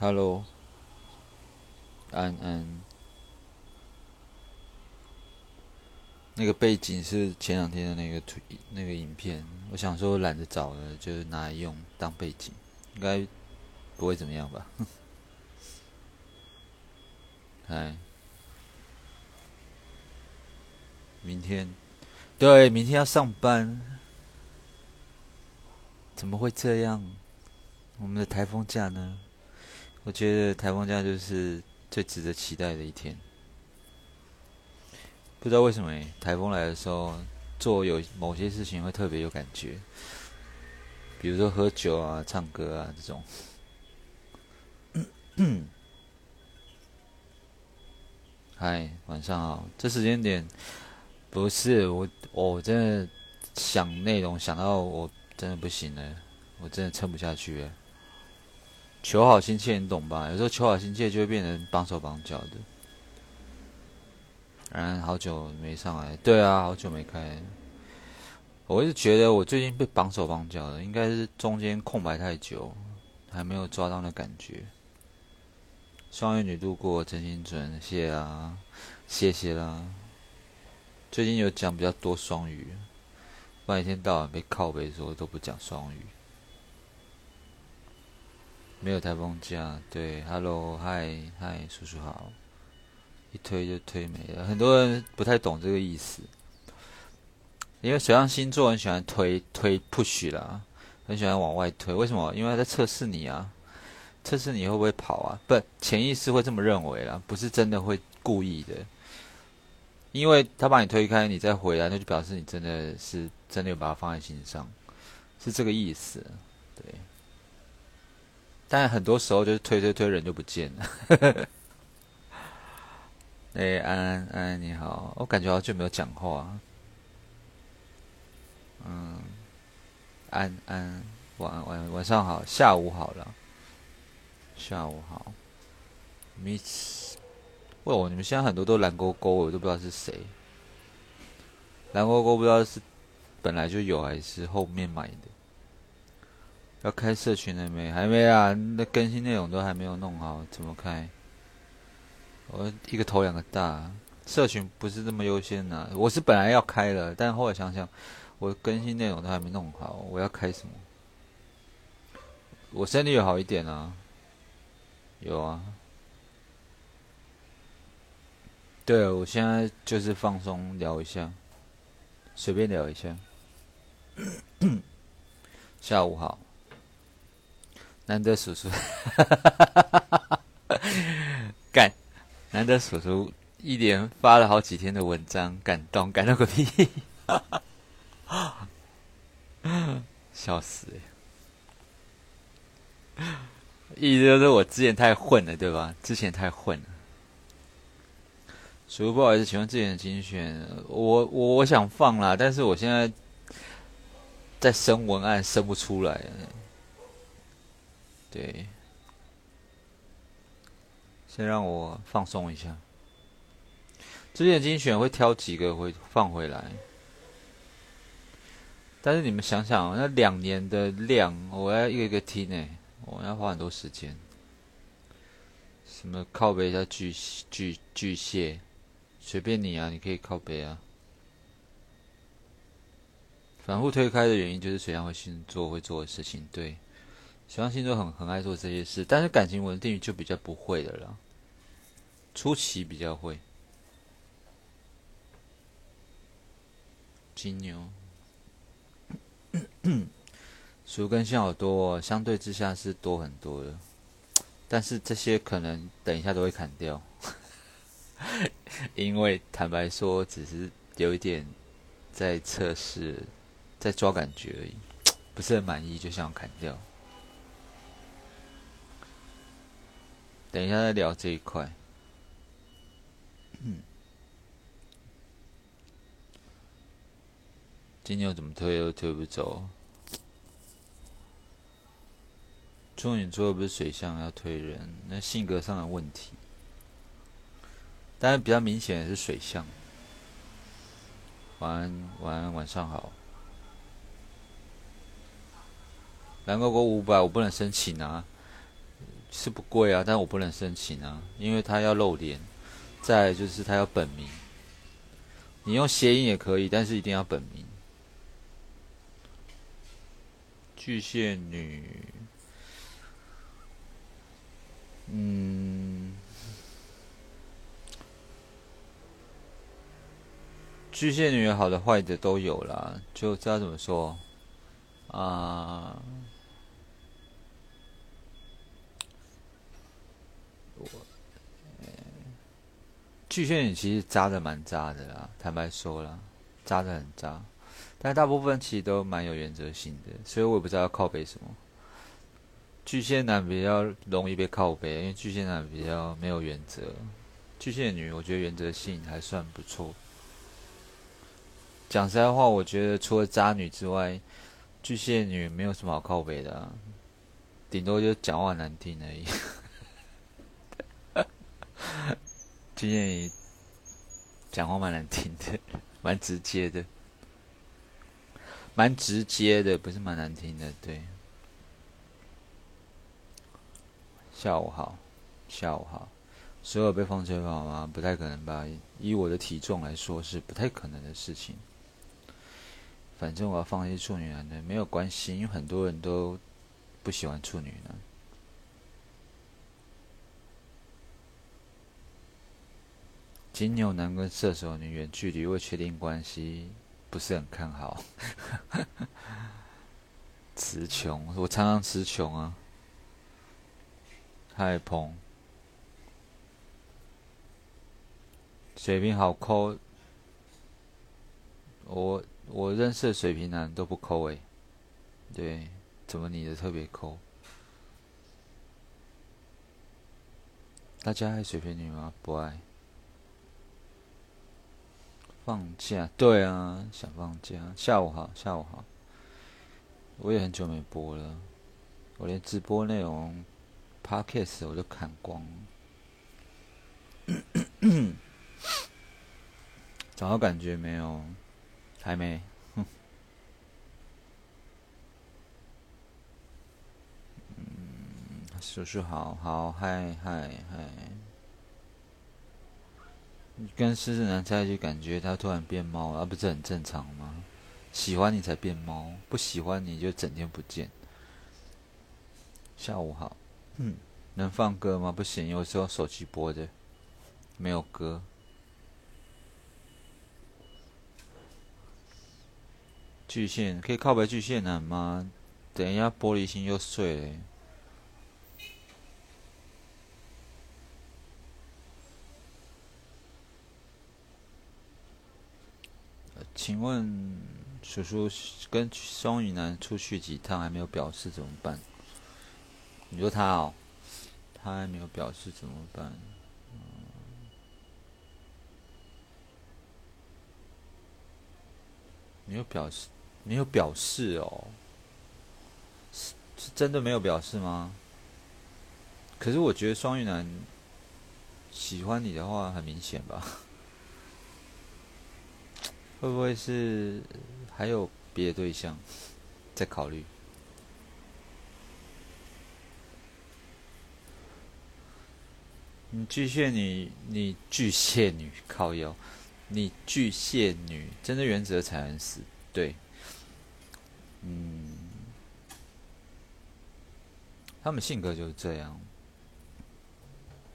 Hello，安安，那个背景是前两天的那个图，那个影片。我想说懒得找了，就是拿来用当背景，应该不会怎么样吧？哎，明天，对，明天要上班，怎么会这样？我们的台风假呢？我觉得台风假就是最值得期待的一天。不知道为什么，台风来的时候做有某些事情会特别有感觉，比如说喝酒啊、唱歌啊这种。嗨，晚上好。这时间点不是我，我真的想内容想到我真的不行了，我真的撑不下去了。求好心切，你懂吧？有时候求好心切就会变成绑手绑脚的。然，好久没上来，对啊，好久没开。我一直觉得我最近被绑手绑脚的，应该是中间空白太久，还没有抓到那感觉。双鱼女度过，真心准，谢啊，谢谢啦。最近有讲比较多双语，不然一天到晚被靠背说都不讲双语。没有台风假，对，Hello，嗨，嗨，叔叔好。一推就推没了，很多人不太懂这个意思，因为水象星座很喜欢推推 push 啦，很喜欢往外推，为什么？因为他在测试你啊。测试你会不会跑啊？不，潜意识会这么认为啦，不是真的会故意的。因为他把你推开，你再回来，那就表示你真的是真的有把它放在心上，是这个意思。对。但很多时候就是推推推，人就不见了。哎，安安安安你好，我感觉好久没有讲话。嗯，安安晚晚晚上好，下午好了。下午好，Miss，问我你们现在很多都蓝勾勾，我都不知道是谁。蓝勾勾不知道是本来就有还是后面买的。要开社群了没？还没啊，那更新内容都还没有弄好，怎么开？我一个头两个大，社群不是这么优先的。我是本来要开了，但后来想想，我更新内容都还没弄好，我要开什么？我身体有好一点啊。有啊，对，我现在就是放松聊一下，随便聊一下。下午好，难得叔叔，干，难得叔叔一连发了好几天的文章，感动，感动个屁，笑死意思就是我之前太混了，对吧？之前太混了。叔叔不好意思，请问之前的精选，我我我想放啦，但是我现在在生文案，生不出来。对，先让我放松一下。之前精选会挑几个会放回来，但是你们想想，那两年的量，我要一个一个听呢。我要花很多时间，什么靠背一下巨巨巨蟹，随便你啊，你可以靠背啊。反复推开的原因就是水象星座会做的事情，对，水象星座很很爱做这些事，但是感情稳定就比较不会的了，初期比较会。金牛。属跟线好多，相对之下是多很多的，但是这些可能等一下都会砍掉，因为坦白说，只是有一点在测试，在抓感觉而已，不是很满意就想砍掉。等一下再聊这一块。金牛怎么推都推不走。处女座不是水象要推人，那性格上的问题。但是比较明显的是水象。晚安，晚安，晚上好。蓝勾勾五百，我不能申请啊。是不贵啊，但我不能申请啊，因为他要露脸，再就是他要本名。你用谐音也可以，但是一定要本名。巨蟹女，嗯，巨蟹女好的坏的都有啦，就知道怎么说啊。巨蟹女其实渣的蛮渣的啦，坦白说啦，渣的很渣，但大部分其实都蛮有原则性的，所以我也不知道要靠背什么。巨蟹男比较容易被靠背，因为巨蟹男比较没有原则。巨蟹女我觉得原则性还算不错。讲实在话，我觉得除了渣女之外，巨蟹女没有什么好靠背的，顶多就讲话难听而已。巨蟹女讲话蛮难听的，蛮直接的，蛮直接的，不是蛮难听的。对，下午好，下午好，所有被风吹跑吗？不太可能吧？以我的体重来说，是不太可能的事情。反正我要放弃处女男的没有关系，因为很多人都不喜欢处女男。金牛男跟射手女远距离未确定关系，不是很看好。词穷，我常常词穷啊。太蓬，水平好抠。我我认识的水平男都不抠诶。对，怎么你的特别抠？大家爱水瓶女吗？不爱。放假，对啊，想放假。下午好，下午好。我也很久没播了，我连直播内容，podcast 我都看光了。找到感觉没有？还没。嗯，叔叔好好，嗨嗨嗨。跟狮子男在一起，感觉他突然变猫，而不是很正常吗？喜欢你才变猫，不喜欢你就整天不见。下午好，嗯，能放歌吗？不行，有时候手机播的没有歌。巨蟹可以靠白巨蟹男吗？等一下玻璃心又碎了。请问叔叔跟双鱼男出去几趟还没有表示怎么办？你说他哦，他还没有表示怎么办？没有表示，没有表示哦，是是真的没有表示吗？可是我觉得双鱼男喜欢你的话很明显吧。会不会是还有别的对象在考虑？你巨蟹女，你巨蟹女靠腰，你巨蟹女真的原则才能死，对，嗯，他们性格就是这样，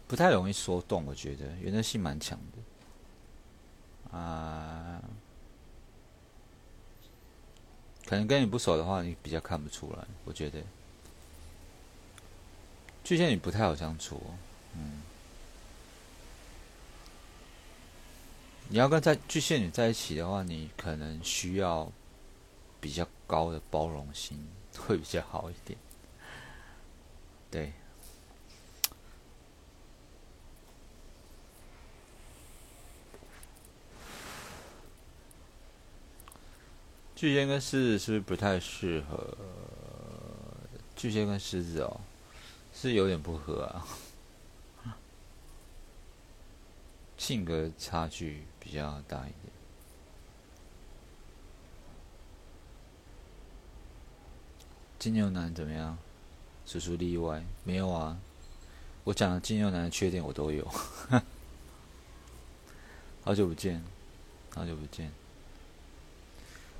不太容易说动，我觉得。原则性蛮强的，啊。可能跟你不熟的话，你比较看不出来。我觉得巨蟹女不太好相处，哦嗯。你要跟在巨蟹女在一起的话，你可能需要比较高的包容心，会比较好一点。对。巨蟹跟狮子是不是不太适合？巨蟹跟狮子哦，是有点不合啊，性格差距比较大一点。金牛男怎么样？叔叔例外，没有啊，我讲的金牛男的缺点我都有。好久不见，好久不见。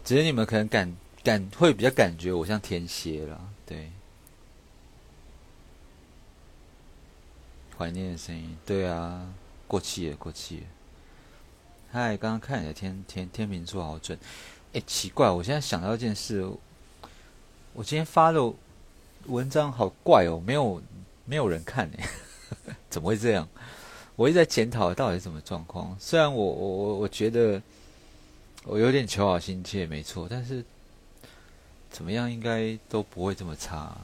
只是你们可能感感会比较感觉我像天蝎了，对。怀念的声音，对啊，过气了，过气了。嗨，刚刚看你的天天天秤座好准。哎，奇怪，我现在想到一件事，我今天发的文章好怪哦，没有没有人看哎，怎么会这样？我一直在检讨到底是什么状况。虽然我我我我觉得我有点求好心切，没错，但是怎么样应该都不会这么差。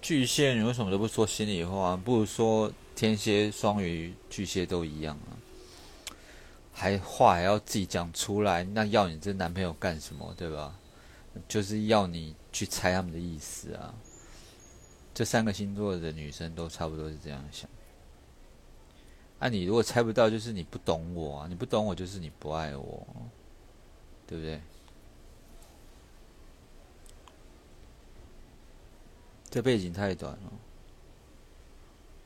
巨蟹，你为什么都不说心里话？不如说天蝎、双鱼、巨蟹都一样啊？还话还要自己讲出来？那要你这男朋友干什么？对吧？就是要你去猜他们的意思啊！这三个星座的女生都差不多是这样想。啊，你如果猜不到，就是你不懂我啊！你不懂我，就是你不爱我，对不对？这背景太短了，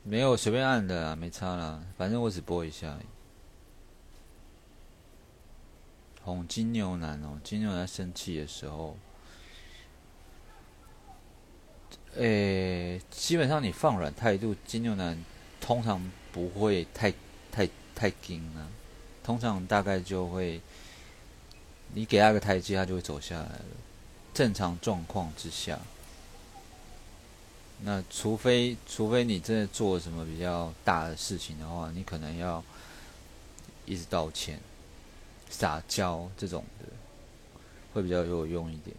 没有随便按的啊，没差啦，反正我只播一下而已。红金牛男哦，金牛男生气的时候，诶，基本上你放软态度，金牛男通常。不会太太太紧了，通常大概就会，你给他个台阶，他就会走下来了。正常状况之下，那除非除非你真的做了什么比较大的事情的话，你可能要一直道歉、撒娇这种的，会比较有用一点。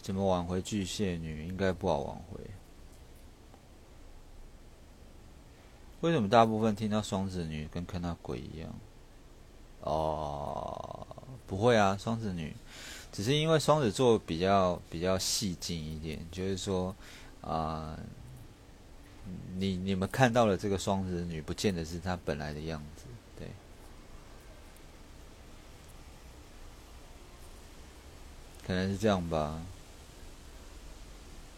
怎么挽回巨蟹女？应该不好挽回。为什么大部分听到双子女跟看到鬼一样？哦，不会啊，双子女只是因为双子座比较比较细精一点，就是说啊，你你们看到了这个双子女，不见得是她本来的样子，对，可能是这样吧。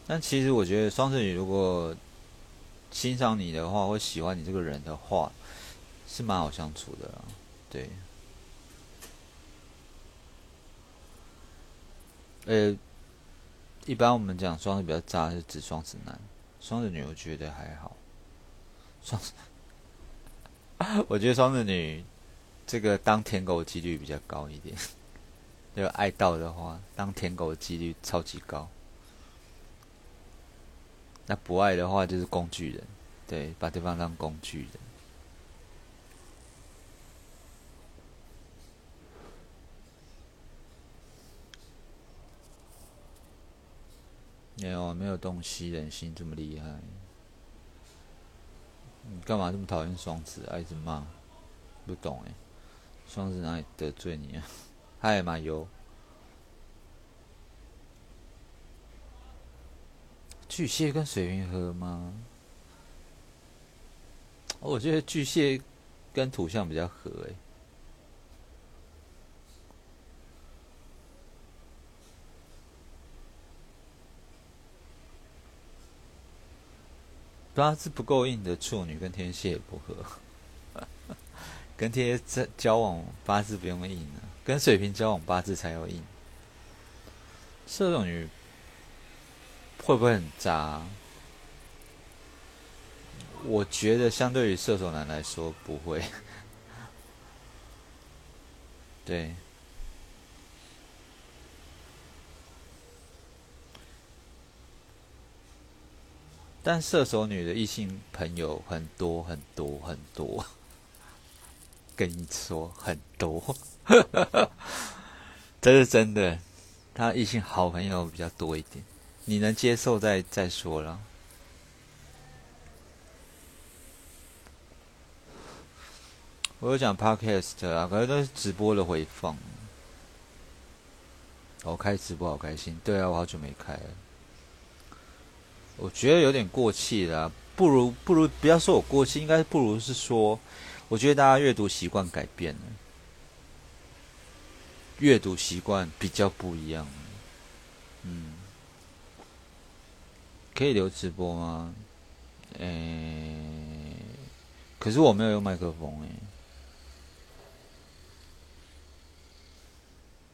但其实我觉得双子女如果。欣赏你的话，或喜欢你这个人的话，是蛮好相处的，对。呃，一般我们讲双子比较渣，是指双子男，双子女我觉得还好。双子，我觉得双子女这个当舔狗几率比较高一点。就爱到的话，当舔狗的几率超级高。那不爱的话就是工具人，对，把对方当工具人。没有，没有洞悉人心这么厉害。你干嘛这么讨厌双子？爱直骂，不懂哎，双子哪里得罪你啊？嗨，马油。巨蟹跟水瓶合吗？我觉得巨蟹跟土象比较合哎。八字不够硬的处女跟天蝎也不合，跟天蝎交往八字不用硬啊，跟水瓶交往八字才要硬。射手女。会不会很渣？我觉得相对于射手男来说不会。对，但射手女的异性朋友很多很多很多，跟你说很多，这是真的。她异性好朋友比较多一点。你能接受再再说了。我有讲 podcast 啊，可是都是直播的回放。我开直播好开心，对啊，我好久没开了。我觉得有点过气了，不如不如不要说我过气，应该不如是说，我觉得大家阅读习惯改变了，阅读习惯比较不一样。嗯，可以留直播吗？诶，可是我没有用麦克风诶，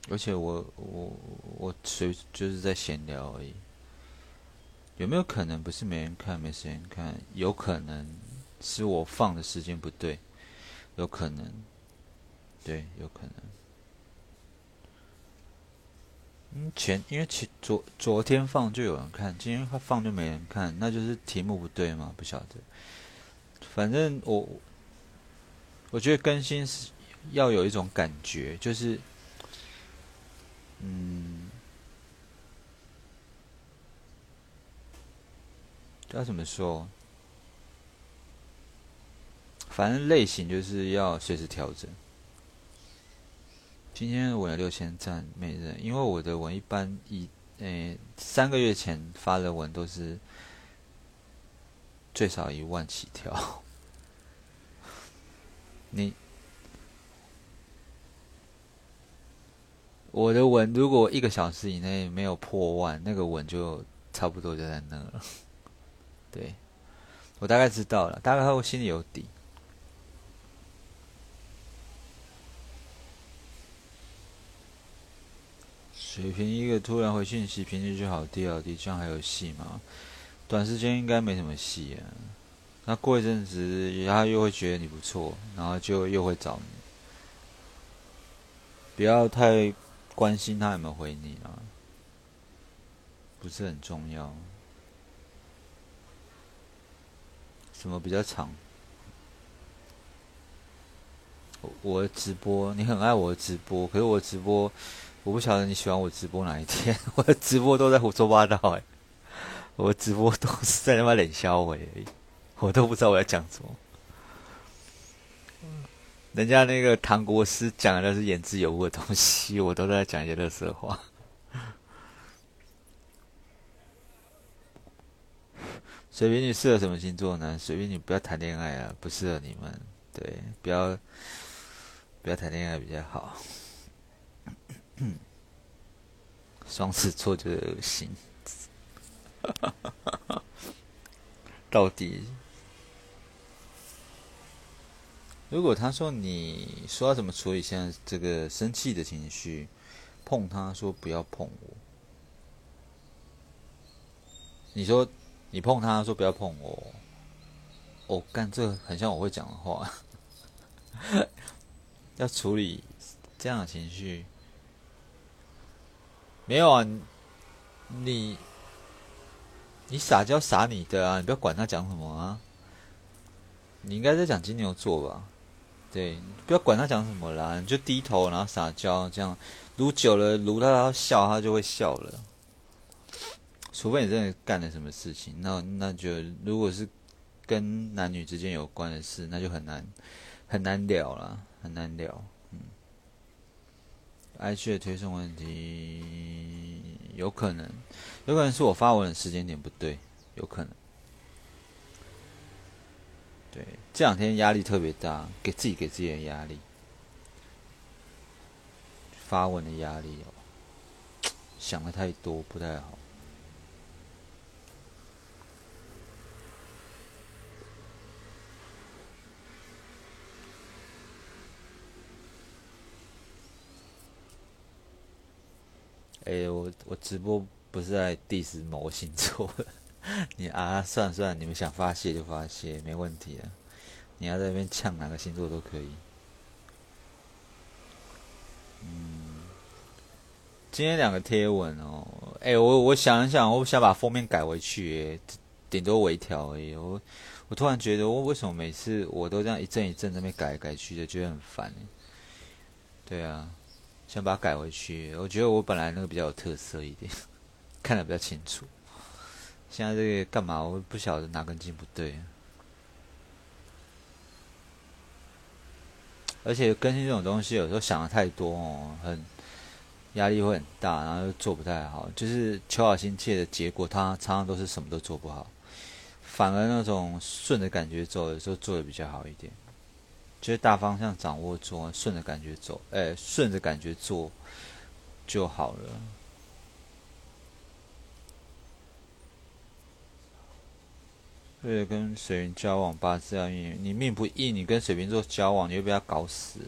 而且我我我随就是在闲聊而已。有没有可能不是没人看，没时间看？有可能是我放的时间不对，有可能，对，有可能。嗯，前因为前昨昨天放就有人看，今天放就没人看，那就是题目不对吗？不晓得。反正我我觉得更新是要有一种感觉，就是嗯。要怎么说？反正类型就是要随时调整。今天我有六千赞，没人，因为我的文一般一诶三个月前发的文都是最少一万起跳。你我的文如果一个小时以内没有破万，那个文就差不多就在那了。对，我大概知道了，大概我心里有底。水平一个突然回讯息，平时就好低好低，这样还有戏吗？短时间应该没什么戏啊。那过一阵子，他又会觉得你不错，然后就又会找你。不要太关心他有没有回你啊，不是很重要。什么比较长？我直播，你很爱我直播，可是我直播，我不晓得你喜欢我直播哪一天。我的直播都在胡说八道哎，我直播都是在他妈冷笑话而已，我都不知道我要讲什么。人家那个唐国师讲的是言之有物的东西，我都在讲一些乐色话。水瓶女适合什么星座呢？水瓶女不要谈恋爱啊，不适合你们。对，不要不要谈恋爱比较好。双子座就是恶心。到底，如果他说你说要怎么处理现在这个生气的情绪，碰他说不要碰我，你说。你碰他说不要碰我，我干这很像我会讲的话。要处理这样的情绪，没有啊？你你撒娇撒你的啊，你不要管他讲什么啊。你应该在讲金牛座吧？对，不要管他讲什么啦，你就低头然后撒娇，这样撸久了，撸到他笑，他就会笑了。除非你真的干了什么事情，那那就如果是跟男女之间有关的事，那就很难很难聊了，很难聊。嗯，IG 的推送问题有可能，有可能是我发文的时间点不对，有可能。对，这两天压力特别大，给自己给自己的压力，发文的压力哦，想的太多不太好。哎，我我直播不是在 diss 某星座，你啊，算了算了，你们想发泄就发泄，没问题的。你要在那边呛哪个星座都可以。嗯，今天两个贴文哦，哎，我我想一想，我想把封面改回去，顶多微调而已。我我突然觉得，我为什么每次我都这样一阵一阵那边改来改去的，觉得很烦。对啊。想把它改回去，我觉得我本来那个比较有特色一点，看得比较清楚。现在这个干嘛？我不晓得哪根筋不对。而且更新这种东西，有时候想的太多哦，很压力会很大，然后又做不太好，就是求好心切的结果，他常常都是什么都做不好。反而那种顺着感觉走的时候，做的比较好一点。就是大方向掌握做，顺着感觉走，哎，顺着感觉做就好了。对跟水瓶交往，八字要硬，你命不硬，你跟水瓶座交往，你会被他搞死。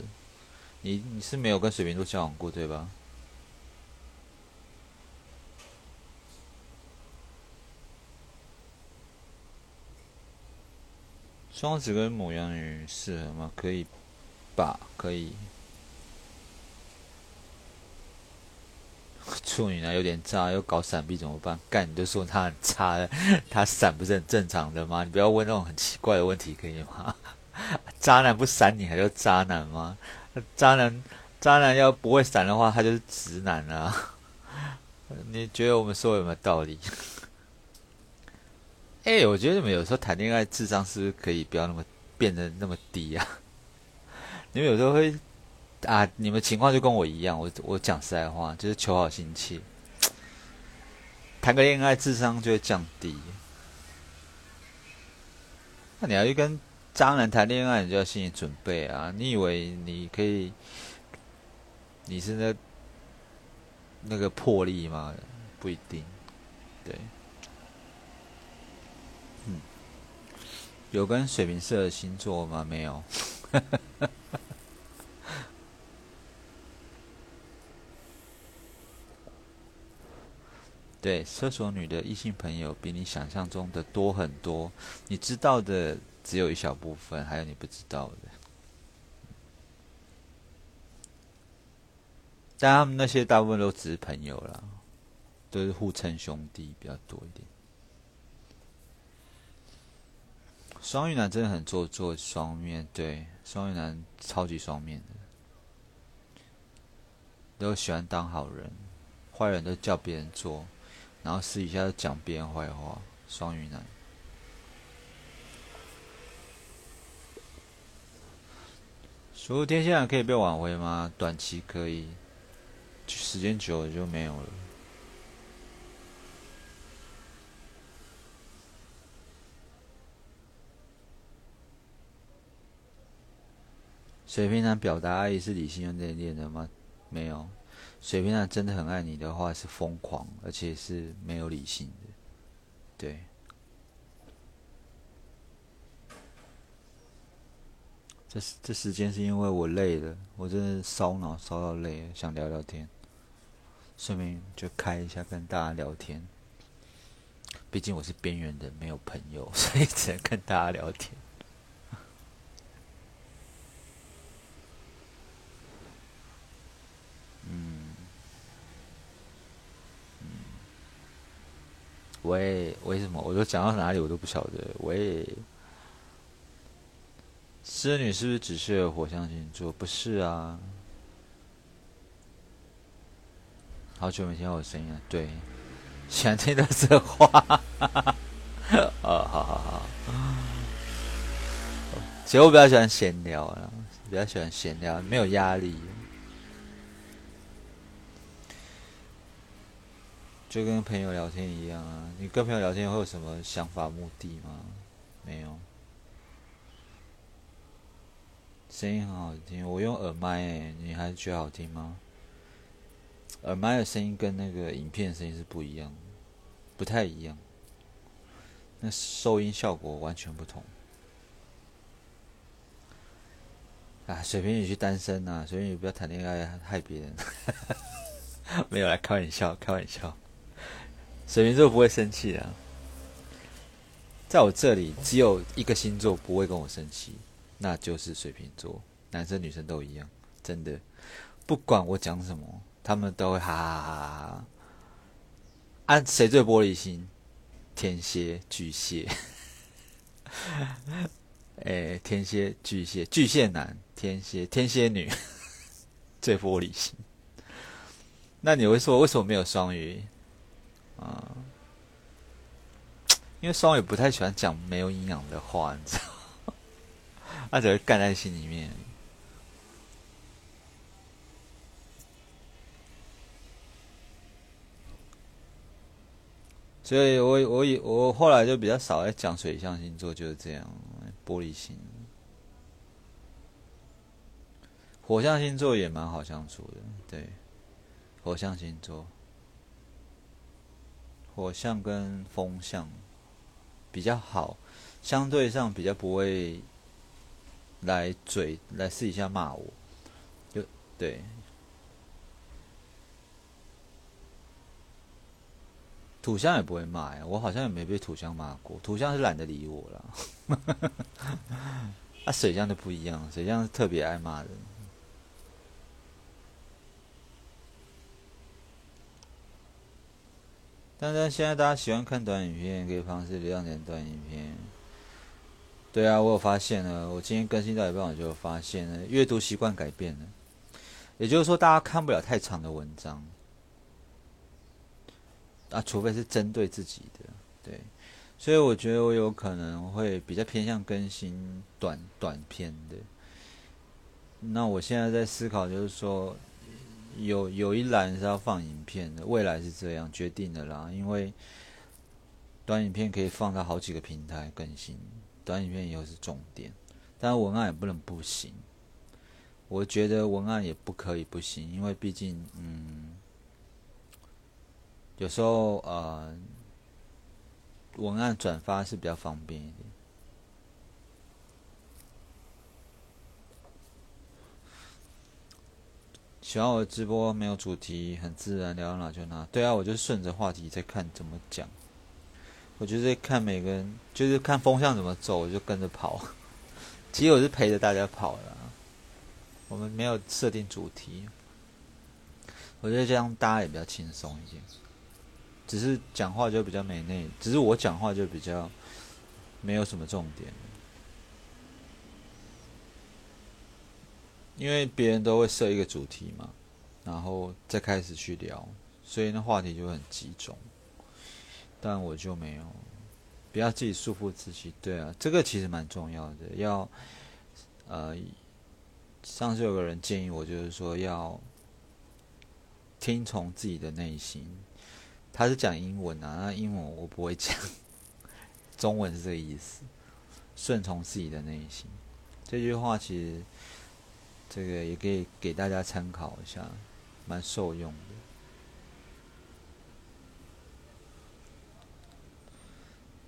你你是没有跟水瓶座交往过，对吧？双子跟母羊女适合吗？可以吧，可以。处女呢有点渣，又搞闪避怎么办？干，你就说他很差，他闪不是很正常的吗？你不要问那种很奇怪的问题，可以吗？渣男不闪你还叫渣男吗？渣男渣男要不会闪的话，他就是直男啊。你觉得我们说有没有道理？哎，我觉得你们有时候谈恋爱智商是不是可以不要那么变得那么低啊？你们有时候会啊，你们情况就跟我一样，我我讲实在话，就是求好心切，谈个恋爱智商就会降低。那你要去跟渣男谈恋爱，你就要心理准备啊！你以为你可以？你是那那个魄力吗？不一定，对。有跟水瓶座的星座吗？没有。对，射手女的异性朋友比你想象中的多很多，你知道的只有一小部分，还有你不知道的。但他们那些大部分都只是朋友啦，都是互称兄弟比较多一点。双鱼男真的很做作，双面对双鱼男超级双面的，都喜欢当好人，坏人都叫别人做，然后私底下讲别人坏话。双鱼男，所有天蝎男可以被挽回吗？短期可以，时间久了就没有了。水瓶男表达爱意是理性又内敛的吗？没有，水瓶男真的很爱你的话是疯狂，而且是没有理性的。对，这这时间是因为我累了，我真的烧脑烧到累了，想聊聊天，顺便就开一下跟大家聊天。毕竟我是边缘人，没有朋友，所以只能跟大家聊天。喂，为什么？我都讲到哪里，我都不晓得。喂，织女是不是只适合火象星座？不是啊。好久没听到我声音了。对，喜欢听的这话。哦，好好好。其实我比较喜欢闲聊啊，比较喜欢闲聊，没有压力。就跟朋友聊天一样啊！你跟朋友聊天会有什么想法、目的吗？没有。声音很好听，我用耳麦诶，你还是觉得好听吗？耳麦的声音跟那个影片声音是不一样，不太一样。那收音效果完全不同。啊，水瓶女去单身呐！水瓶女不要谈恋爱害别人。没有来开玩笑，开玩笑。水瓶座不会生气的，在我这里只有一个星座不会跟我生气，那就是水瓶座。男生女生都一样，真的，不管我讲什么，他们都会哈哈哈哈。啊谁最玻璃心？天蝎、巨蟹。哎，天蝎、巨蟹、巨蟹男、天蝎、天蝎女 最玻璃心。那你会说为什么没有双鱼？啊、嗯，因为双鱼不太喜欢讲没有营养的话，你知道，他只会干在心里面。所以我，我我以我后来就比较少在讲水象星座，就是这样，玻璃心。火象星座也蛮好相处的，对，火象星座。火象跟风象比较好，相对上比较不会来嘴来私底下骂我，就对。土象也不会骂呀，我好像也没被土象骂过，土象是懒得理我了。啊，水象就不一样，水象是特别爱骂人。但是现在大家喜欢看短影片，可以方式流量点短影片。对啊，我有发现了，我今天更新到一半我就发现了，阅读习惯改变了。也就是说，大家看不了太长的文章。啊，除非是针对自己的，对，所以我觉得我有可能会比较偏向更新短短片的。那我现在在思考，就是说，有有一栏是要放影片的，未来是这样决定的啦。因为短影片可以放到好几个平台更新，短影片以后是重点，但文案也不能不行。我觉得文案也不可以不行，因为毕竟，嗯。有时候，呃，文案转发是比较方便一点。喜欢我的直播没有主题，很自然，聊到哪就哪。对啊，我就顺着话题在看怎么讲。我就是看每个人，就是看风向怎么走，我就跟着跑。其实我是陪着大家跑的。我们没有设定主题，我觉得这样大家也比较轻松一点。只是讲话就比较没内，只是我讲话就比较没有什么重点，因为别人都会设一个主题嘛，然后再开始去聊，所以那话题就很集中，但我就没有，不要自己束缚自己，对啊，这个其实蛮重要的，要呃，上次有个人建议我，就是说要听从自己的内心。他是讲英文啊，那英文我不会讲，中文是这个意思，顺从自己的内心。这句话其实，这个也可以给大家参考一下，蛮受用的。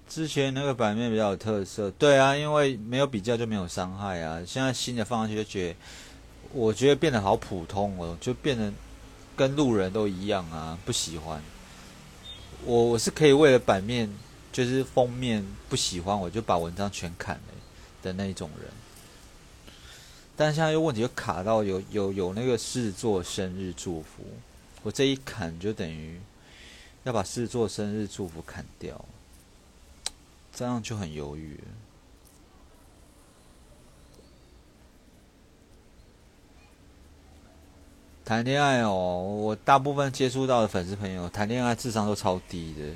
之前那个版面比较有特色，对啊，因为没有比较就没有伤害啊。现在新的放上去就觉得，我觉得变得好普通哦，就变得跟路人都一样啊，不喜欢。我我是可以为了版面，就是封面不喜欢，我就把文章全砍了的那一种人。但现在又问题又卡到有有有那个狮子座生日祝福，我这一砍就等于要把狮子座生日祝福砍掉，这样就很犹豫。谈恋爱哦，我大部分接触到的粉丝朋友谈恋爱智商都超低的，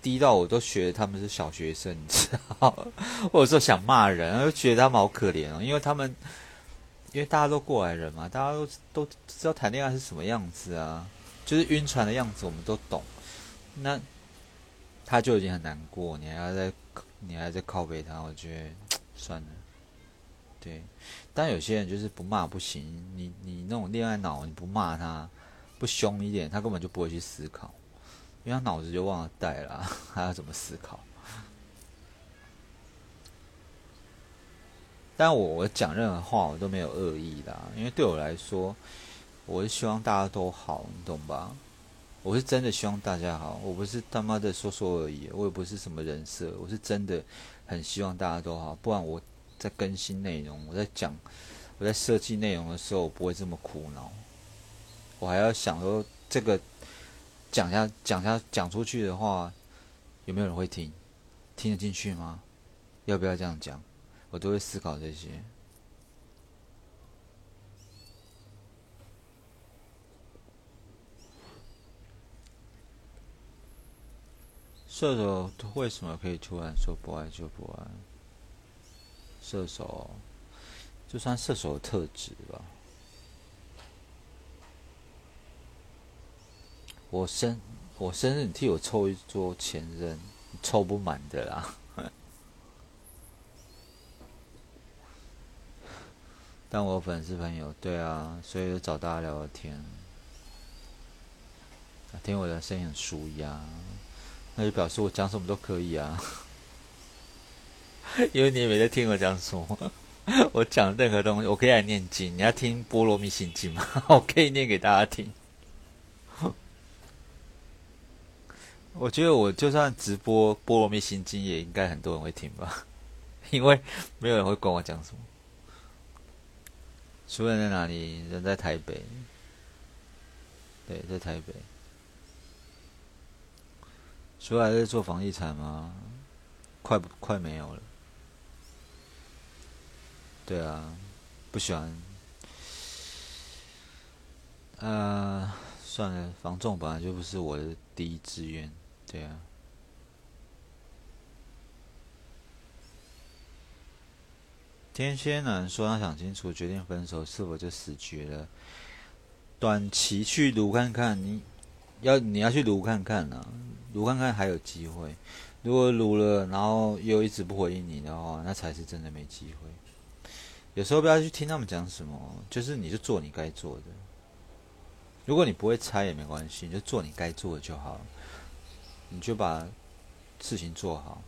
低到我都觉得他们是小学生，你知道？或者说想骂人，又觉得他们好可怜哦，因为他们，因为大家都过来人嘛，大家都都知道谈恋爱是什么样子啊，就是晕船的样子，我们都懂。那他就已经很难过，你还要再你还在靠背他，我觉得算了。对，但有些人就是不骂不行。你你那种恋爱脑，你不骂他，不凶一点，他根本就不会去思考，因为他脑子就忘了带了，还要怎么思考？但我我讲任何话，我都没有恶意的，因为对我来说，我是希望大家都好，你懂吧？我是真的希望大家好，我不是他妈的说说而已，我也不是什么人设，我是真的很希望大家都好，不然我。在更新内容，我在讲，我在设计内容的时候，我不会这么苦恼。我还要想说，这个讲下讲下讲出去的话，有没有人会听？听得进去吗？要不要这样讲？我都会思考这些。射手为什么可以突然说不爱就不爱？射手，就算射手特质吧。我身我生日你替我凑一桌前任，凑不满的啦。但我粉丝朋友，对啊，所以就找大家聊聊天。听我的声音很舒压，那就表示我讲什么都可以啊。因为你也没在听我讲什么，我讲任何东西，我可以来念经。你要听《波罗蜜心经》吗？我可以念给大家听。我觉得我就算直播《波罗蜜心经》，也应该很多人会听吧，因为没有人会管我讲什么。熟人在哪里？人在台北。对，在台北。熟人在做房地产吗？快不快没有了。对啊，不喜欢。呃，算了，房仲本来就不是我的第一志愿。对啊。天蝎男说他想清楚，决定分手，是否就死绝了？短期去撸看看，你要你要去撸看看啊，撸看看还有机会。如果撸了，然后又一直不回应你的话，那才是真的没机会。有时候不要去听他们讲什么，就是你就做你该做的。如果你不会猜也没关系，你就做你该做的就好，你就把事情做好。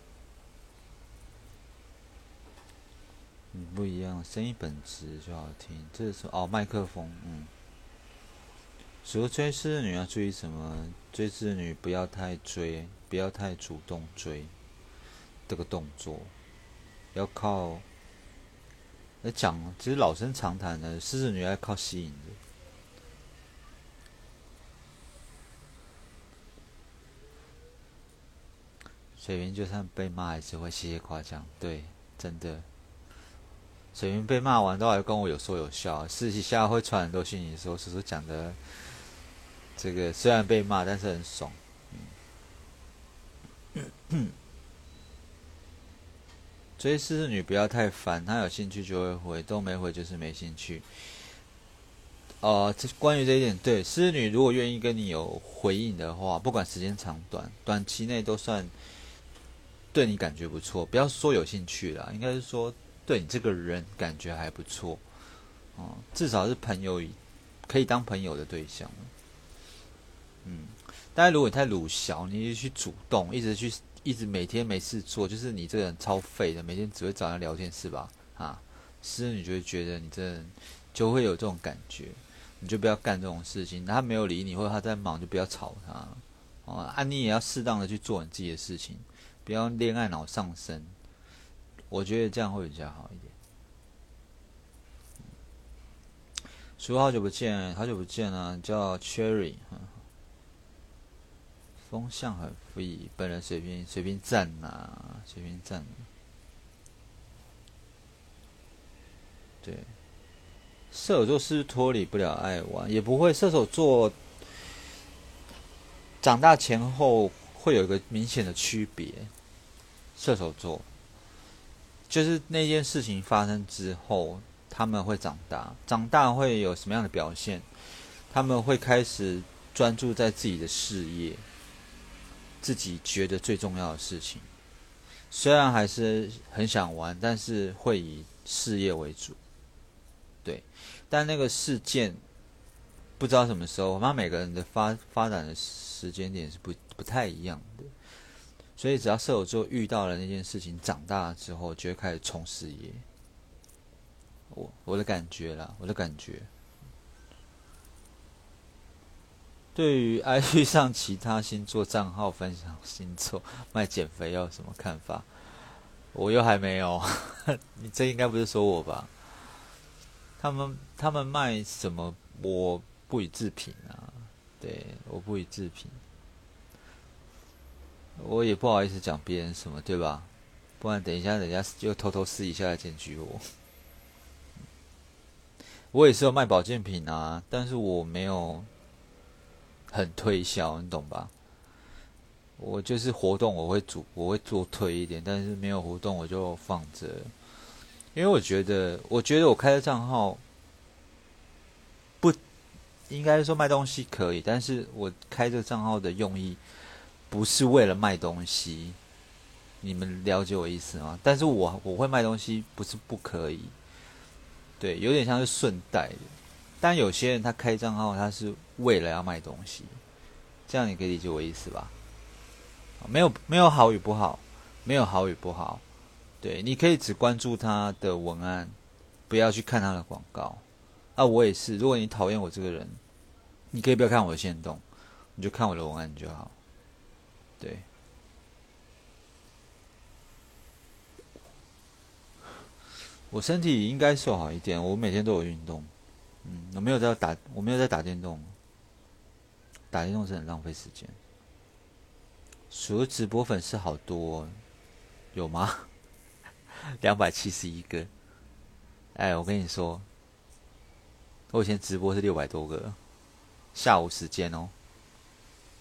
嗯不一样，声音本质就好听。这是哦，麦克风，嗯。说追狮子女要注意什么？追狮子女不要太追，不要太主动追。这个动作要靠，来讲，其实老生常谈的，狮子女要靠吸引的。水瓶就算被骂，还是会谢谢夸奖。对，真的。水云被骂完都还跟我有说有笑，私底下会传很多信息说，叔叔讲的这个虽然被骂，但是很爽。追狮子女不要太烦，她有兴趣就会回，都没回就是没兴趣。呃，这关于这一点，对狮子女如果愿意跟你有回应的话，不管时间长短，短期内都算对你感觉不错。不要说有兴趣了，应该是说。对你这个人感觉还不错，哦，至少是朋友，可以当朋友的对象。嗯，但是如果你太鲁小，你就去主动，一直去，一直每天没事做，就是你这个人超废的，每天只会找人聊天是吧？啊，是你就会觉得你这人就会有这种感觉，你就不要干这种事情。他没有理你，或者他在忙，就不要吵他。哦，啊，你也要适当的去做你自己的事情，不要恋爱脑上升。我觉得这样会比较好一点。叔，好久不见，好久不见啊！叫 Cherry，风向很 free，本人水平水平赞呐，水平赞。对，射手座是脱离不了爱玩，也不会。射手座长大前后会有一个明显的区别。射手座。就是那件事情发生之后，他们会长大，长大会有什么样的表现？他们会开始专注在自己的事业，自己觉得最重要的事情。虽然还是很想玩，但是会以事业为主。对，但那个事件不知道什么时候，我们每个人的发发展的时间点是不不太一样的。所以，只要射手座遇到了那件事情，长大了之后就会开始冲事业。我我的感觉啦，我的感觉。对于 IG 上其他星座账号分享星座卖减肥药什么看法？我又还没有，你这应该不是说我吧？他们他们卖什么？我不予置评啊。对，我不予置评。我也不好意思讲别人什么，对吧？不然等一下人家就偷偷试一下来检举我。我也是有卖保健品啊，但是我没有很推销，你懂吧？我就是活动我会主我会做推一点，但是没有活动我就放着，因为我觉得我觉得我开的账号不应该说卖东西可以，但是我开这个账号的用意不是为了卖东西，你们了解我意思吗？但是我我会卖东西，不是不可以，对，有点像是顺带的。但有些人他开账号，他是为了要卖东西，这样你可以理解我意思吧？没有没有好与不好，没有好与不好，对，你可以只关注他的文案，不要去看他的广告。啊，我也是，如果你讨厌我这个人，你可以不要看我的线动，你就看我的文案就好。对，我身体应该瘦好一点，我每天都有运动。嗯，我没有在打，我没有在打电动。打电动是很浪费时间。除了直播粉丝好多，有吗？两百七十一个。哎，我跟你说，我以前直播是六百多个，下午时间哦，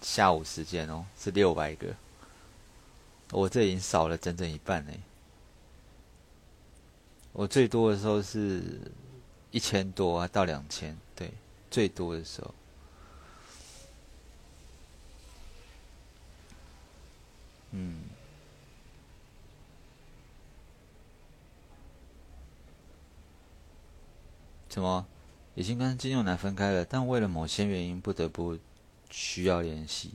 下午时间哦是六百个，我这已经少了整整一半呢。我最多的时候是。一千多啊，到两千，对，最多的时候。嗯。什么？已经跟金牛男分开了，但为了某些原因，不得不需要联系。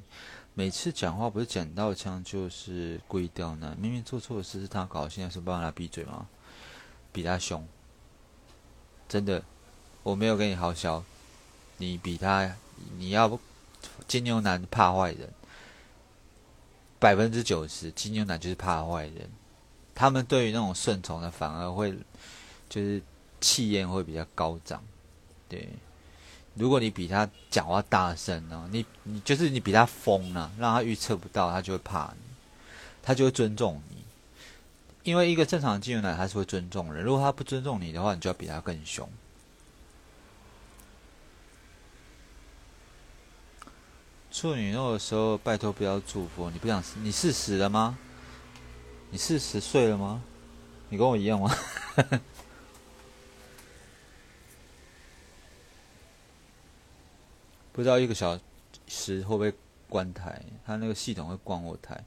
每次讲话不是捡到枪，就是故意刁难。明明做错的事是他搞，现在是帮他闭嘴吗？比他凶。真的，我没有跟你好笑。你比他，你要不金牛男怕坏人，百分之九十金牛男就是怕坏人。他们对于那种顺从的，反而会就是气焰会比较高涨。对，如果你比他讲话大声呢，你你就是你比他疯了，让他预测不到，他就会怕你，他就会尊重你。因为一个正常的金牛男他是会尊重人，如果他不尊重你的话，你就要比他更凶。处女座的时候，拜托不要祝福。你不想你四十了吗？你四十岁了吗？你跟我一样吗？不知道一个小时会不会关台？他那个系统会关我台。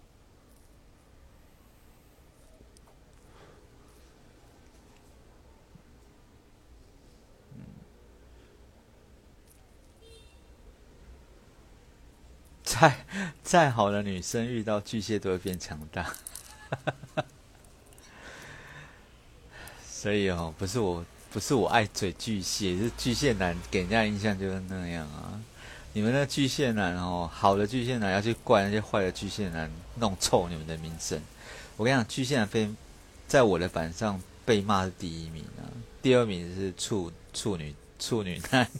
再再好的女生遇到巨蟹都会变强大，所以哦，不是我不是我爱嘴巨蟹，是巨蟹男给人家印象就是那样啊。你们那巨蟹男哦，好的巨蟹男要去怪那些坏的巨蟹男，弄臭你们的名声。我跟你讲，巨蟹男非在我的板上被骂是第一名啊，第二名是处处女处女男。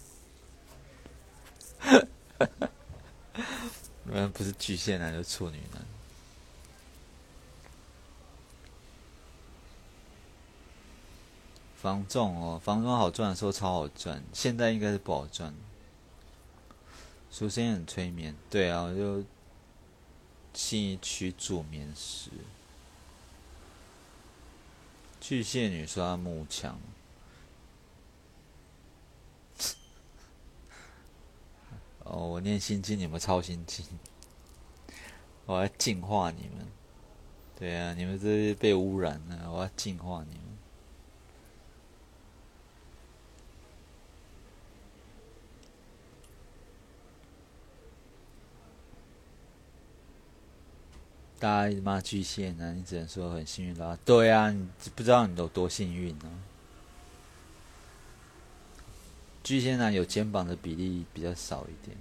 你们，不是巨蟹男，就是处女男。房仲哦，房仲好赚的时候超好赚，现在应该是不好赚。首先很催眠，对啊，我就信义区住眠室。巨蟹女刷木墙。哦，我念心经，你们抄心经，我要净化你们。对啊，你们这些被污染了，我要净化你们。大家骂巨蟹男，你只能说很幸运啦。对啊，你不知道你有多幸运呢。巨蟹男有肩膀的比例比较少一点。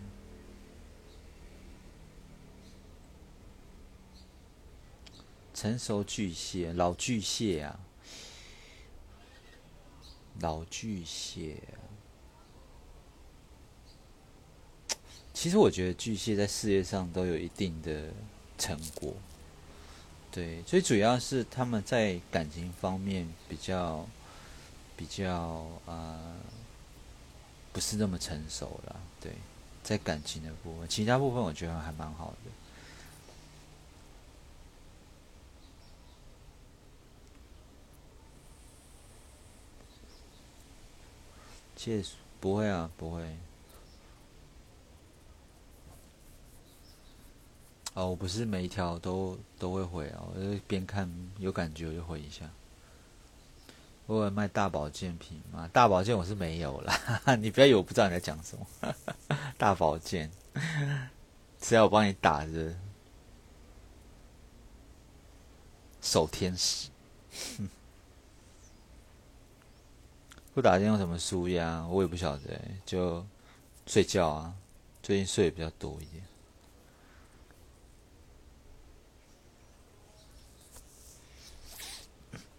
成熟巨蟹，老巨蟹啊，老巨蟹。其实我觉得巨蟹在事业上都有一定的成果，对，最主要是他们在感情方面比较比较啊。不是那么成熟了，对，在感情的部分，其他部分我觉得还蛮好的。借不会啊，不会。哦，我不是每一条都都会回啊，我就边看有感觉我就回一下。我有卖大保健品吗？大保健我是没有啦，你不要以为我不知道你在讲什么。大保健，只要我帮你打着，守天使。不打针用什么输压？我也不晓得，就睡觉啊。最近睡的比较多一点。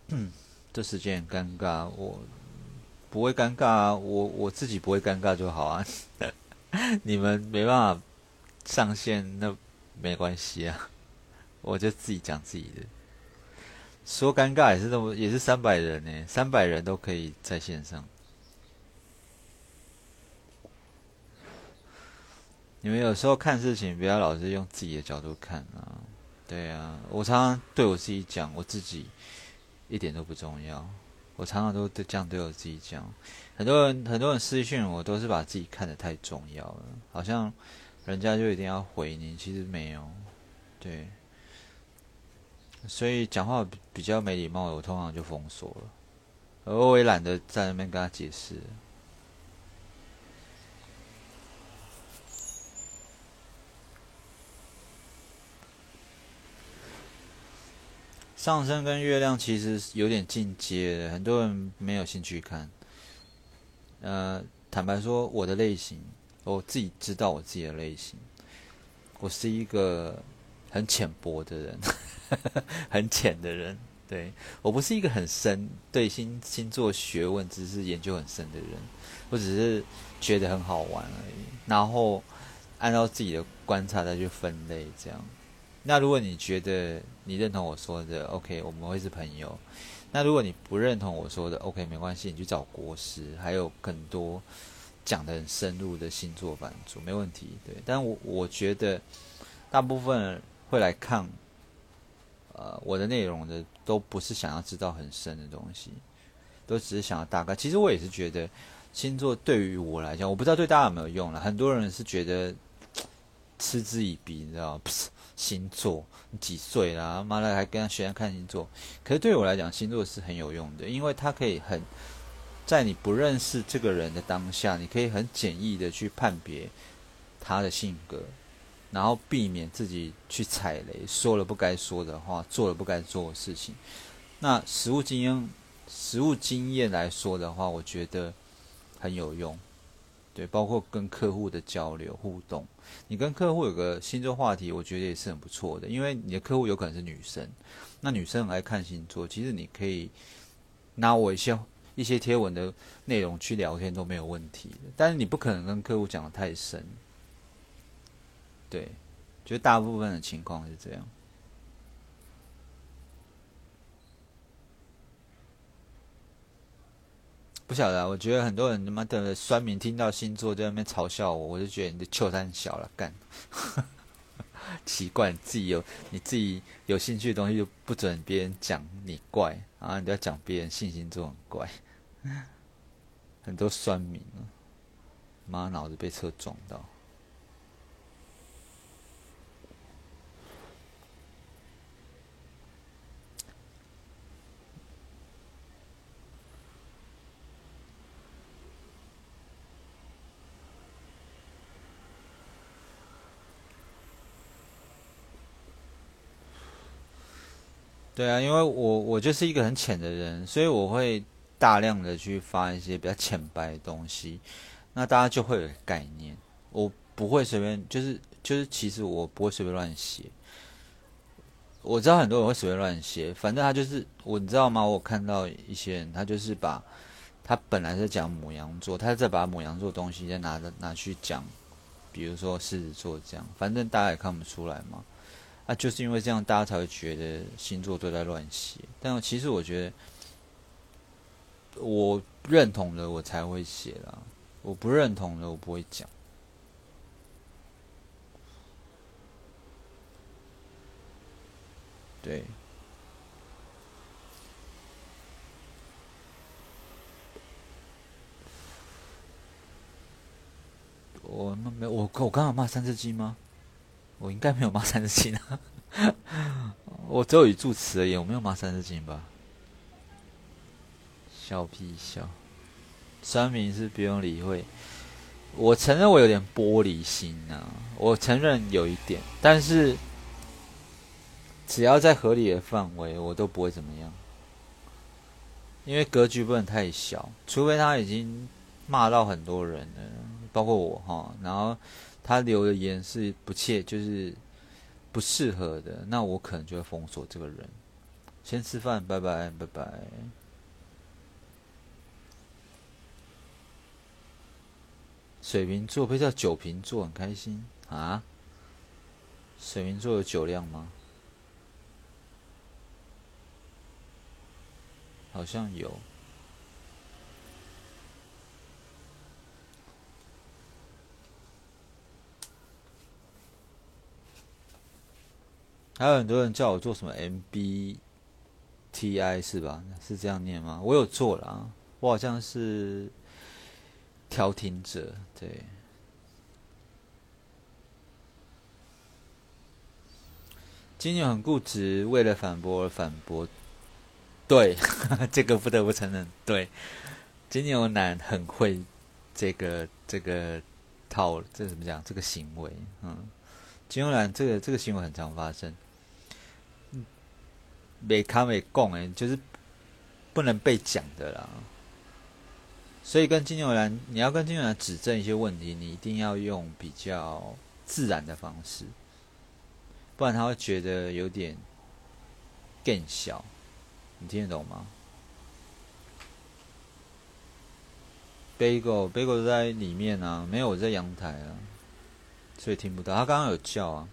嗯这时间很尴尬，我不会尴尬啊，我我自己不会尴尬就好啊。你们没办法上线，那没关系啊，我就自己讲自己的。说尴尬也是那么，也是三百人呢，三百人都可以在线上。你们有时候看事情，不要老是用自己的角度看啊。对啊，我常常对我自己讲，我自己一点都不重要。我常常都这样对我自己讲。很多人很多人私讯我，都是把自己看得太重要了，好像人家就一定要回你，其实没有。对。所以讲话比较没礼貌，我通常就封锁了，而我也懒得在那边跟他解释。上升跟月亮其实有点进阶的，很多人没有兴趣看。呃，坦白说，我的类型，我自己知道我自己的类型，我是一个很浅薄的人。很浅的人，对我不是一个很深对星星座学问知识研究很深的人，我只是觉得很好玩而已。然后按照自己的观察再去分类，这样。那如果你觉得你认同我说的，OK，我们会是朋友。那如果你不认同我说的，OK，没关系，你去找国师，还有更多讲的很深入的星座版主，没问题。对，但我我觉得大部分会来看。呃，我的内容的都不是想要知道很深的东西，都只是想要大概。其实我也是觉得星座对于我来讲，我不知道对大家有没有用了。很多人是觉得嗤之以鼻，你知道不是 星座你几岁啦，妈的还跟他学看星座。可是对我来讲，星座是很有用的，因为它可以很在你不认识这个人的当下，你可以很简易的去判别他的性格。然后避免自己去踩雷，说了不该说的话，做了不该做的事情。那实物经验、实物经验来说的话，我觉得很有用。对，包括跟客户的交流互动，你跟客户有个星座话题，我觉得也是很不错的。因为你的客户有可能是女生，那女生很爱看星座，其实你可以拿我一些一些贴文的内容去聊天都没有问题。但是你不可能跟客户讲的太深。对，就大部分的情况是这样。不晓得，我觉得很多人他妈的酸民听到星座在那边嘲笑我，我就觉得你的臭蛋小了，干。奇怪，你自己有你自己有兴趣的东西，就不准别人讲你怪，啊，你都要讲别人信星座很怪。很多酸民啊，妈脑子被车撞到。对啊，因为我我就是一个很浅的人，所以我会大量的去发一些比较浅白的东西，那大家就会有概念。我不会随便，就是就是，其实我不会随便乱写。我知道很多人会随便乱写，反正他就是，我你知道吗？我看到一些人，他就是把他本来是讲母羊座，他再把母羊座东西再拿着拿去讲，比如说狮子座这样，反正大家也看不出来嘛。啊，就是因为这样，大家才会觉得星座都在乱写。但其实我觉得，我认同的我才会写啦，我不认同的我不会讲。对，我没我我刚刚骂三只鸡吗？我应该没有骂三字经啊，我只有语助词而已，我没有骂三字经吧？笑屁笑，酸民是不用理会。我承认我有点玻璃心啊，我承认有一点，但是只要在合理的范围，我都不会怎么样。因为格局不能太小，除非他已经骂到很多人了，包括我哈，然后他留的言是不切，就是不适合的，那我可能就会封锁这个人。先吃饭，拜拜，拜拜。水瓶座被叫酒瓶座，很开心啊！水瓶座有酒量吗？好像有。还有很多人叫我做什么 MBTI 是吧？是这样念吗？我有做了，我好像是。调停者，对。金牛很固执，为了反驳而反驳。对，这个不得不承认，对。金牛男很会这个这个套，这怎么讲？这个行为，嗯，金牛男这个这个行为很常发生。没看没讲哎，就是不能被讲的啦。所以跟金牛男，你要跟金牛男指正一些问题，你一定要用比较自然的方式，不然他会觉得有点更小。你听得懂吗？Bagel，Bagel 在里面啊，没有我在阳台啊，所以听不到。他刚刚有叫啊，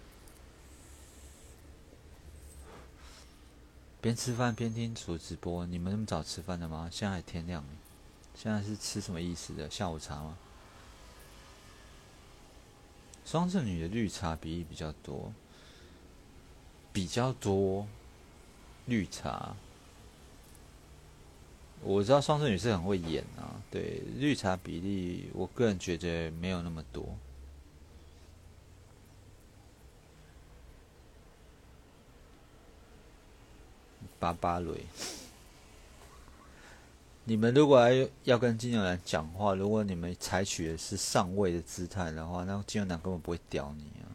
边吃饭边听主直播。你们那么早吃饭的吗？现在还天亮。现在是吃什么意思的下午茶吗？双子女的绿茶比例比较多，比较多绿茶。我知道双子女是很会演啊，对绿茶比例，我个人觉得没有那么多。巴巴雷。你们如果要要跟金牛男讲话，如果你们采取的是上位的姿态的话，那金牛男根本不会屌你啊，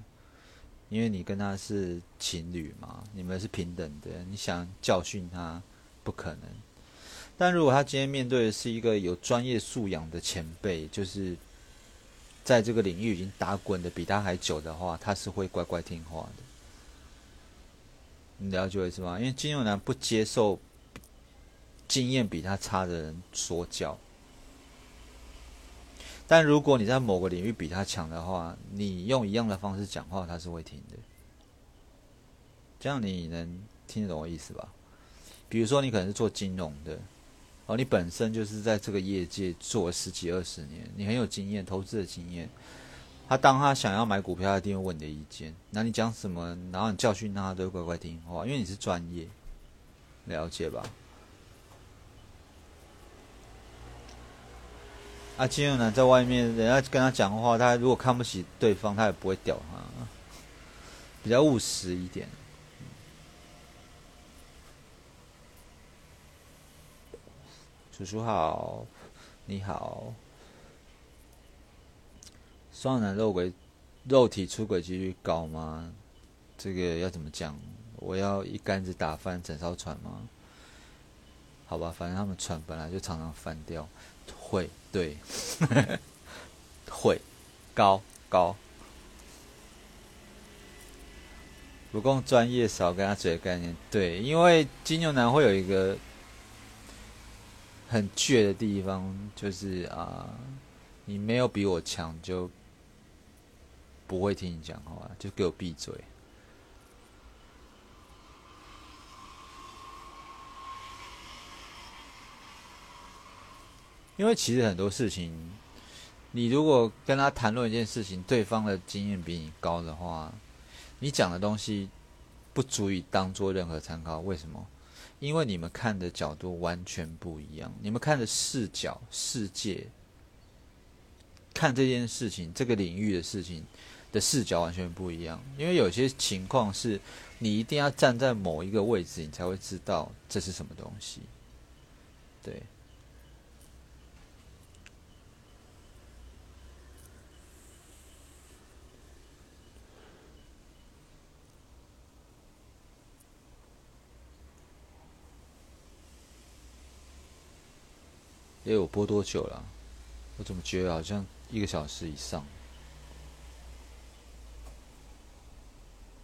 因为你跟他是情侣嘛，你们是平等的，你想教训他不可能。但如果他今天面对的是一个有专业素养的前辈，就是在这个领域已经打滚的比他还久的话，他是会乖乖听话的。你了解我意思吗？因为金牛男不接受。经验比他差的人说教，但如果你在某个领域比他强的话，你用一样的方式讲话，他是会听的。这样你能听得懂我意思吧？比如说，你可能是做金融的，哦，你本身就是在这个业界做了十几二十年，你很有经验，投资的经验。他当他想要买股票，他一定会问你的意见。那你讲什么，然后你教训他，都会乖乖听话，因为你是专业，了解吧？啊，金牛男在外面，人家跟他讲话，他如果看不起对方，他也不会屌他，比较务实一点。叔叔好，你好。双男肉轨，肉体出轨几率高吗？这个要怎么讲？我要一竿子打翻整艘船吗？好吧，反正他们船本来就常常翻掉。会对，会高高，不够专业，少跟他嘴的概念。对，因为金牛男会有一个很倔的地方，就是啊，你没有比我强，就不会听你讲话，就给我闭嘴。因为其实很多事情，你如果跟他谈论一件事情，对方的经验比你高的话，你讲的东西不足以当做任何参考。为什么？因为你们看的角度完全不一样，你们看的视角、世界，看这件事情、这个领域的事情，的视角完全不一样。因为有些情况是你一定要站在某一个位置，你才会知道这是什么东西。对。哎，我播多久了？我怎么觉得好像一个小时以上？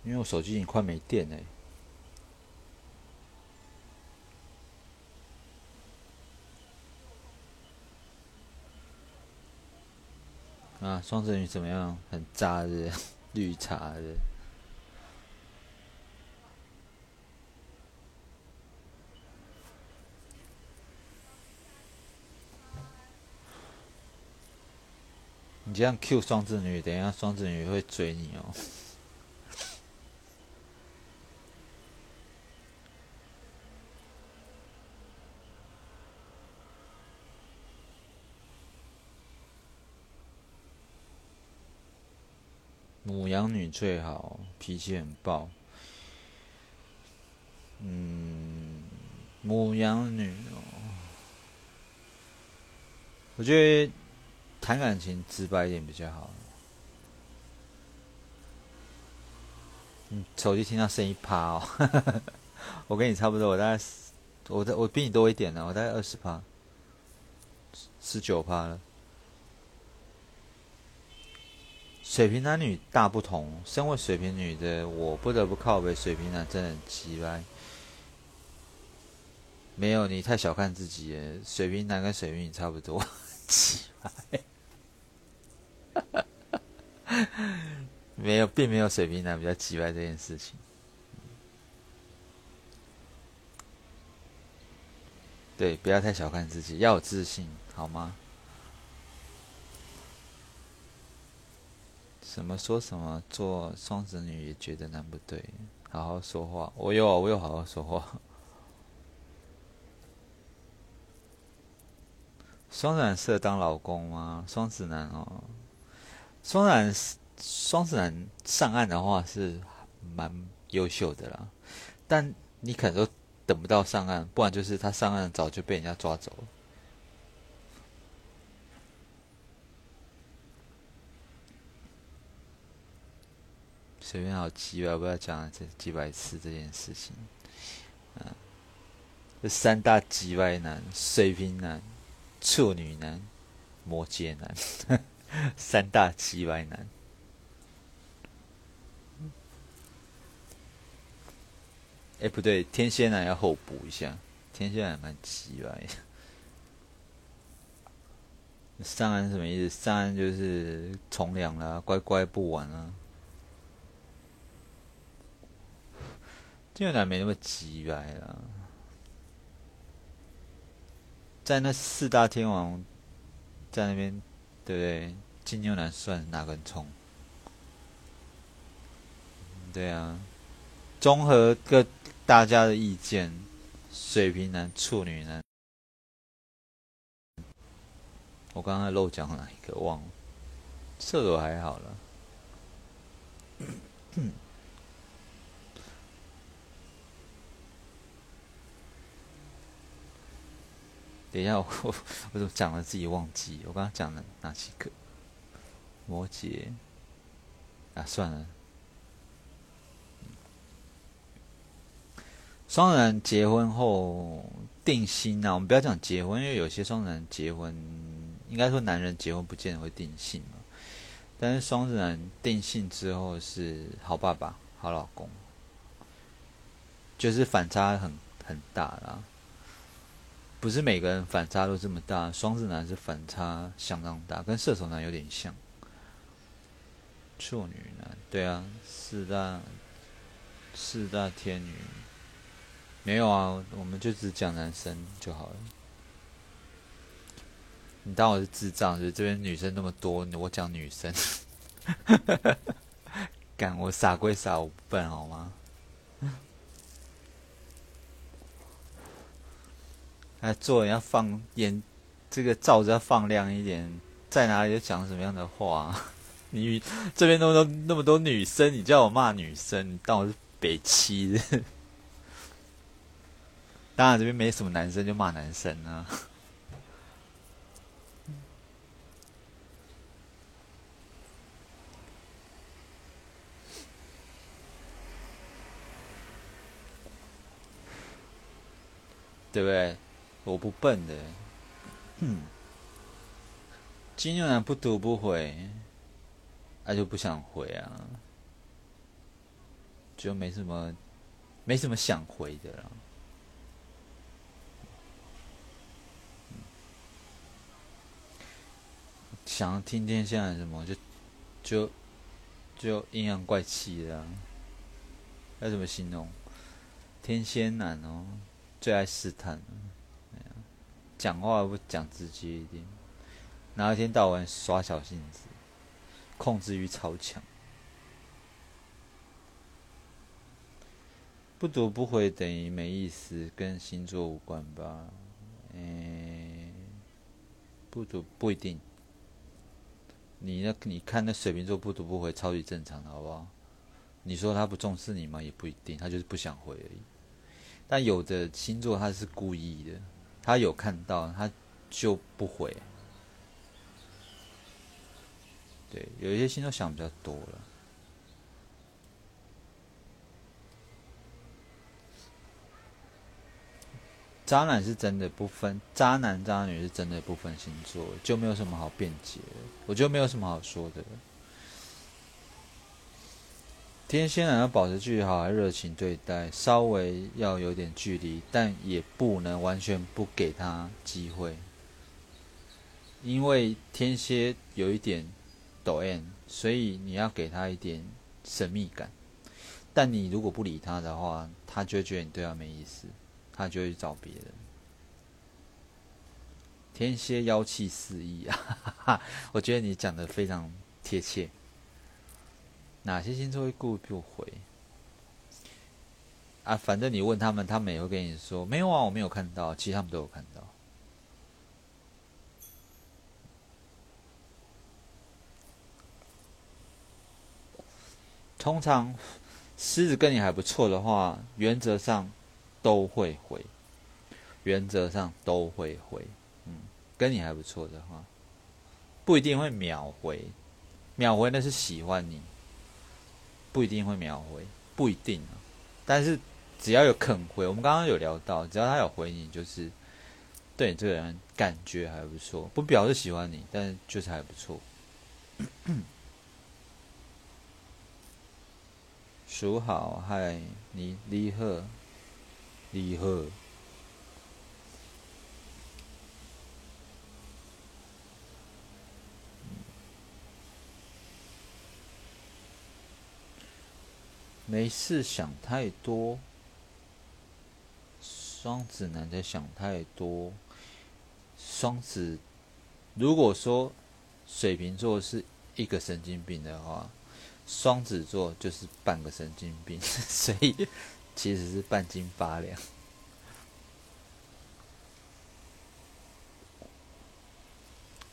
因为我手机已经快没电了。啊，双子女怎么样？很渣的，绿茶的。你这样 Q 双子女，等一下双子女会追你哦。母羊女最好，脾气很暴。嗯，母羊女哦，我觉得。谈感情直白一点比较好。嗯，手机听到声音趴哦，我跟你差不多，我大概我我比你多一点呢，我大概二十趴，十九趴了。水瓶男女大不同，身为水瓶女的我不得不靠背，水瓶男真的很奇怪。没有，你太小看自己了，水瓶男跟水瓶女差不多，奇怪。没有，并没有水平男比较奇怪这件事情。对，不要太小看自己，要有自信，好吗？什么说什么，做双子女也觉得男不对，好好说话。我有，我有好好说话。双男适合当老公吗？双子男哦。双男，双子男上岸的话是蛮优秀的啦，但你可能都等不到上岸，不然就是他上岸早就被人家抓走了。随便好几百，不要讲这几百次这件事情。嗯，这三大几百男：水瓶男、处女男、摩羯男。三大鸡歪男，哎，不对，天蝎男要后补一下，天蝎男蛮奇歪。上岸什么意思？上岸就是从良了，乖乖不玩啊。金牛男没那么奇歪了，在那四大天王在那边，对不对？金牛男算哪根葱？对啊，综合各大家的意见，水瓶男、处女男，我刚刚漏讲哪一个忘了？射手还好了。等一下，我 我怎么讲了自己忘记？我刚刚讲了哪几个？摩羯，啊，算了。双子男结婚后定性啊，我们不要讲结婚，因为有些双子男结婚，应该说男人结婚不见得会定性嘛。但是双子男定性之后是好爸爸、好老公，就是反差很很大啦。不是每个人反差都这么大，双子男是反差相当大，跟射手男有点像。处女男，对啊，四大四大天女，没有啊，我们就只讲男生就好了。你当我是智障？就这边女生那么多，我讲女生，干我傻归傻，我不笨好吗？哎，做人要放眼，这个罩子要放亮一点，在哪里就讲什么样的话。你这边那么多那么多女生，你叫我骂女生，你当我是北七？当然这边没什么男生，就骂男生啊。对不对？我不笨的。嗯，金牛男不读不回，他就不想回啊，就没什么，没什么想回的了。想要听天下什么，就就就阴阳怪气的，要怎么形容？天蝎男哦。最爱试探，讲话不讲直接一点，然后一天到晚耍小性子，控制欲超强。不读不回等于没意思，跟星座无关吧？嗯，不读不一定。你那你看那水瓶座不读不回，超级正常的，好不好？你说他不重视你吗？也不一定，他就是不想回而已。但有的星座他是故意的，他有看到他就不回。对，有一些星座想比较多了。渣男是真的不分，渣男渣女是真的不分星座，就没有什么好辩解，我觉得没有什么好说的。天蝎男要保持距离，好，热情对待，稍微要有点距离，但也不能完全不给他机会，因为天蝎有一点抖 M，所以你要给他一点神秘感。但你如果不理他的话，他就觉得你对他没意思，他就会找别人。天蝎妖气四溢啊，我觉得你讲的非常贴切。哪些星座会故意不回？啊，反正你问他们，他们也会跟你说没有啊，我没有看到。其实他们都有看到。通常狮子跟你还不错的话，原则上都会回，原则上都会回。嗯，跟你还不错的话，不一定会秒回，秒回那是喜欢你。不一定会秒回，不一定啊。但是只要有肯回，我们刚刚有聊到，只要他有回你，就是对你这个人感觉还不错，不表示喜欢你，但是就是还不错。叔好，嗨，你李贺，李贺。没事，想太多。双子男在想太多。双子，如果说水瓶座是一个神经病的话，双子座就是半个神经病，所以其实是半斤八两。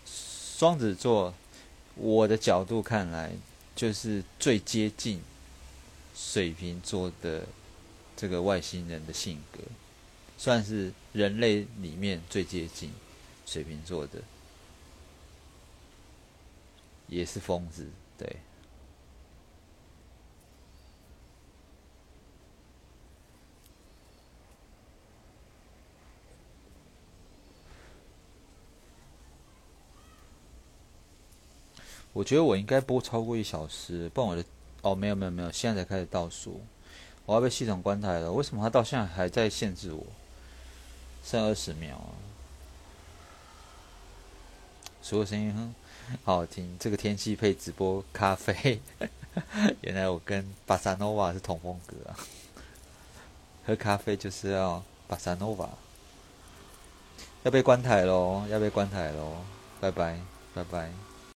双子座，我的角度看来，就是最接近。水瓶座的这个外星人的性格，算是人类里面最接近水瓶座的，也是疯子。对，我觉得我应该播超过一小时，不然我的。哦，没有没有没有，现在才开始倒数，我要被系统关台了。为什么它到现在还在限制我？剩二十秒啊！所有声音很好好听。这个天气配直播咖啡，原来我跟巴萨诺瓦是同风格啊！喝咖啡就是要巴萨诺瓦。要被关台喽！要被关台喽！拜拜拜拜。